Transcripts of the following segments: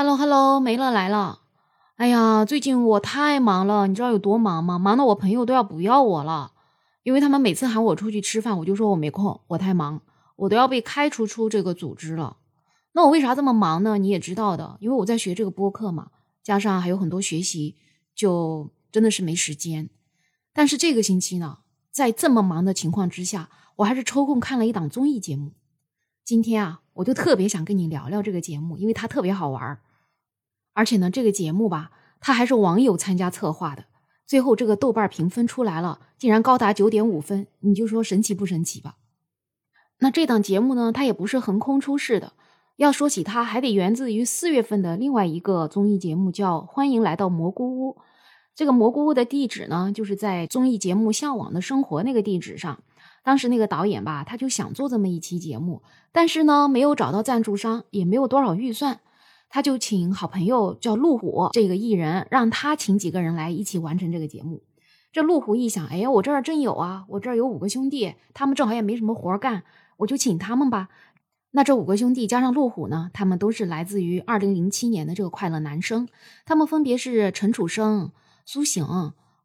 Hello Hello，梅乐来了。哎呀，最近我太忙了，你知道有多忙吗？忙到我朋友都要不要我了，因为他们每次喊我出去吃饭，我就说我没空，我太忙，我都要被开除出这个组织了。那我为啥这么忙呢？你也知道的，因为我在学这个播客嘛，加上还有很多学习，就真的是没时间。但是这个星期呢，在这么忙的情况之下，我还是抽空看了一档综艺节目。今天啊，我就特别想跟你聊聊这个节目，因为它特别好玩儿而且呢，这个节目吧，它还是网友参加策划的。最后这个豆瓣评分出来了，竟然高达九点五分，你就说神奇不神奇吧？那这档节目呢，它也不是横空出世的。要说起它，还得源自于四月份的另外一个综艺节目，叫《欢迎来到蘑菇屋》。这个蘑菇屋的地址呢，就是在综艺节目《向往的生活》那个地址上。当时那个导演吧，他就想做这么一期节目，但是呢，没有找到赞助商，也没有多少预算，他就请好朋友叫陆虎这个艺人，让他请几个人来一起完成这个节目。这陆虎一想，哎呀，我这儿真有啊，我这儿有五个兄弟，他们正好也没什么活干，我就请他们吧。那这五个兄弟加上陆虎呢，他们都是来自于二零零七年的这个快乐男生，他们分别是陈楚生、苏醒、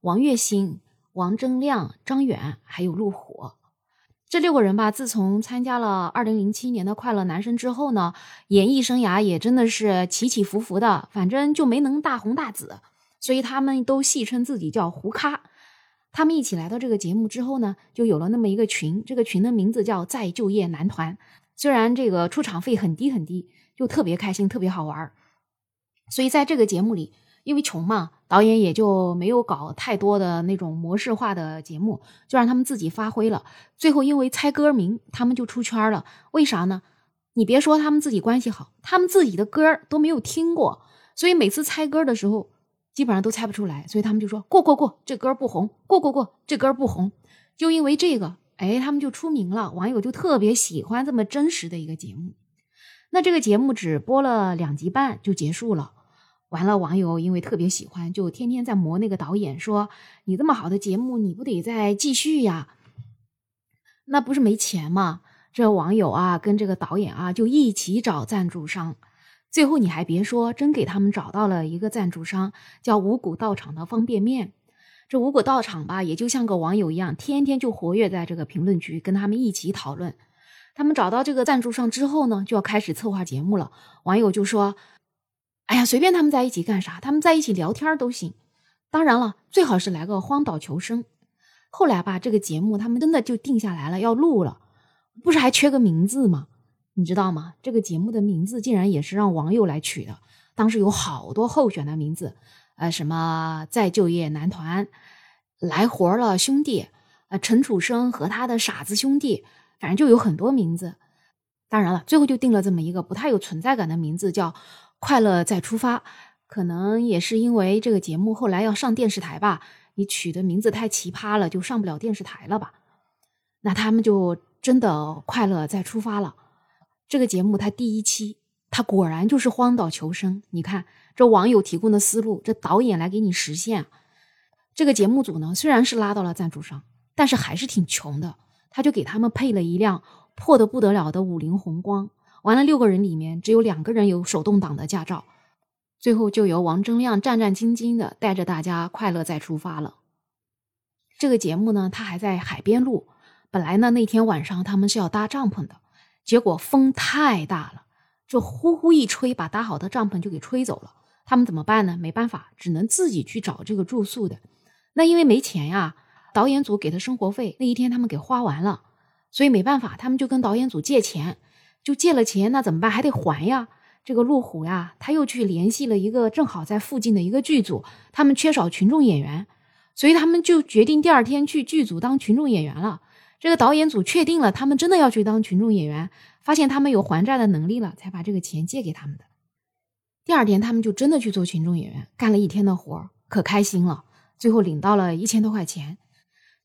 王栎鑫、王铮亮、张远，还有陆虎。这六个人吧，自从参加了二零零七年的快乐男生之后呢，演艺生涯也真的是起起伏伏的，反正就没能大红大紫，所以他们都戏称自己叫胡咖。他们一起来到这个节目之后呢，就有了那么一个群，这个群的名字叫再就业男团。虽然这个出场费很低很低，就特别开心，特别好玩儿所以在这个节目里，因为穷嘛，导演也就没有搞太多的那种模式化的节目，就让他们自己发挥了。最后因为猜歌名，他们就出圈了。为啥呢？你别说他们自己关系好，他们自己的歌都没有听过，所以每次猜歌的时候，基本上都猜不出来。所以他们就说过过过，这歌不红；过过过，这歌不红。就因为这个。哎，他们就出名了，网友就特别喜欢这么真实的一个节目。那这个节目只播了两集半就结束了，完了，网友因为特别喜欢，就天天在磨那个导演，说你这么好的节目，你不得再继续呀？那不是没钱吗？这网友啊，跟这个导演啊，就一起找赞助商。最后你还别说，真给他们找到了一个赞助商，叫五谷道场的方便面。这五谷道场吧，也就像个网友一样，天天就活跃在这个评论区，跟他们一起讨论。他们找到这个赞助商之后呢，就要开始策划节目了。网友就说：“哎呀，随便他们在一起干啥，他们在一起聊天都行。当然了，最好是来个荒岛求生。”后来吧，这个节目他们真的就定下来了，要录了。不是还缺个名字吗？你知道吗？这个节目的名字竟然也是让网友来取的。当时有好多候选的名字。呃，什么再就业男团，来活了兄弟，呃，陈楚生和他的傻子兄弟，反正就有很多名字。当然了，最后就定了这么一个不太有存在感的名字，叫“快乐再出发”。可能也是因为这个节目后来要上电视台吧，你取的名字太奇葩了，就上不了电视台了吧？那他们就真的快乐再出发了。这个节目它第一期，它果然就是荒岛求生。你看。这网友提供的思路，这导演来给你实现。这个节目组呢，虽然是拉到了赞助商，但是还是挺穷的。他就给他们配了一辆破的不得了的五菱宏光。完了，六个人里面只有两个人有手动挡的驾照。最后就由王铮亮战战兢兢的带着大家快乐再出发了。这个节目呢，他还在海边录。本来呢，那天晚上他们是要搭帐篷的，结果风太大了，这呼呼一吹，把搭好的帐篷就给吹走了。他们怎么办呢？没办法，只能自己去找这个住宿的。那因为没钱呀，导演组给的生活费那一天他们给花完了，所以没办法，他们就跟导演组借钱。就借了钱，那怎么办？还得还呀。这个路虎呀，他又去联系了一个正好在附近的一个剧组，他们缺少群众演员，所以他们就决定第二天去剧组当群众演员了。这个导演组确定了他们真的要去当群众演员，发现他们有还债的能力了，才把这个钱借给他们的。第二天，他们就真的去做群众演员，干了一天的活可开心了。最后领到了一千多块钱。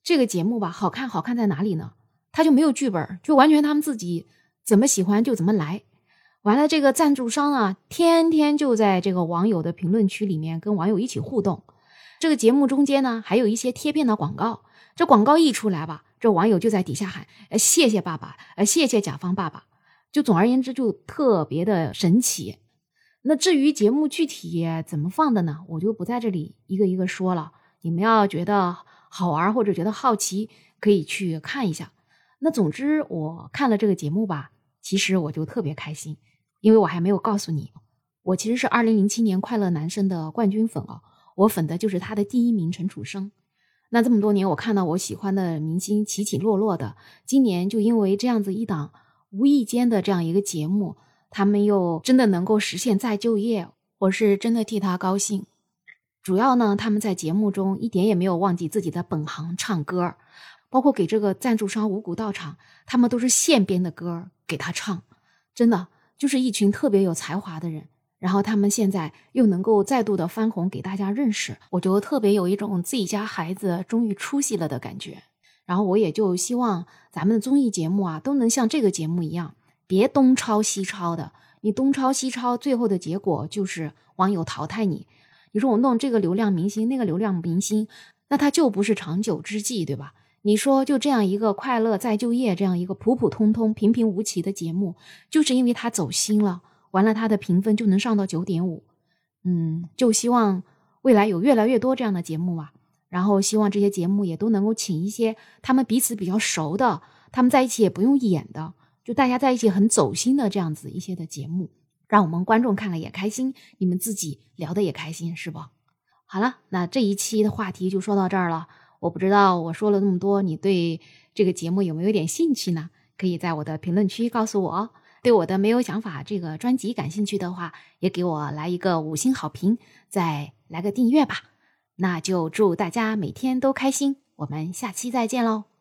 这个节目吧，好看，好看在哪里呢？他就没有剧本，就完全他们自己怎么喜欢就怎么来。完了，这个赞助商啊，天天就在这个网友的评论区里面跟网友一起互动。这个节目中间呢，还有一些贴片的广告。这广告一出来吧，这网友就在底下喊：“呃，谢谢爸爸，呃，谢谢甲方爸爸。”就总而言之，就特别的神奇。那至于节目具体怎么放的呢，我就不在这里一个一个说了。你们要觉得好玩或者觉得好奇，可以去看一下。那总之，我看了这个节目吧，其实我就特别开心，因为我还没有告诉你，我其实是二零零七年快乐男声的冠军粉哦，我粉的就是他的第一名陈楚生。那这么多年，我看到我喜欢的明星起起落落的，今年就因为这样子一档无意间的这样一个节目，他们又真的能够实现再就业，我是真的替他高兴。主要呢，他们在节目中一点也没有忘记自己的本行唱歌。包括给这个赞助商五谷道场，他们都是现编的歌给他唱，真的就是一群特别有才华的人。然后他们现在又能够再度的翻红，给大家认识，我就特别有一种自己家孩子终于出息了的感觉。然后我也就希望咱们的综艺节目啊，都能像这个节目一样，别东抄西抄的。你东抄西抄，最后的结果就是网友淘汰你。你说我弄这个流量明星，那个流量明星，那他就不是长久之计，对吧？你说就这样一个快乐再就业这样一个普普通通平平无奇的节目，就是因为他走心了，完了他的评分就能上到九点五，嗯，就希望未来有越来越多这样的节目吧。然后希望这些节目也都能够请一些他们彼此比较熟的，他们在一起也不用演的，就大家在一起很走心的这样子一些的节目，让我们观众看了也开心，你们自己聊的也开心，是不？好了，那这一期的话题就说到这儿了。我不知道我说了那么多，你对这个节目有没有点兴趣呢？可以在我的评论区告诉我。对我的没有想法这个专辑感兴趣的话，也给我来一个五星好评，再来个订阅吧。那就祝大家每天都开心，我们下期再见喽。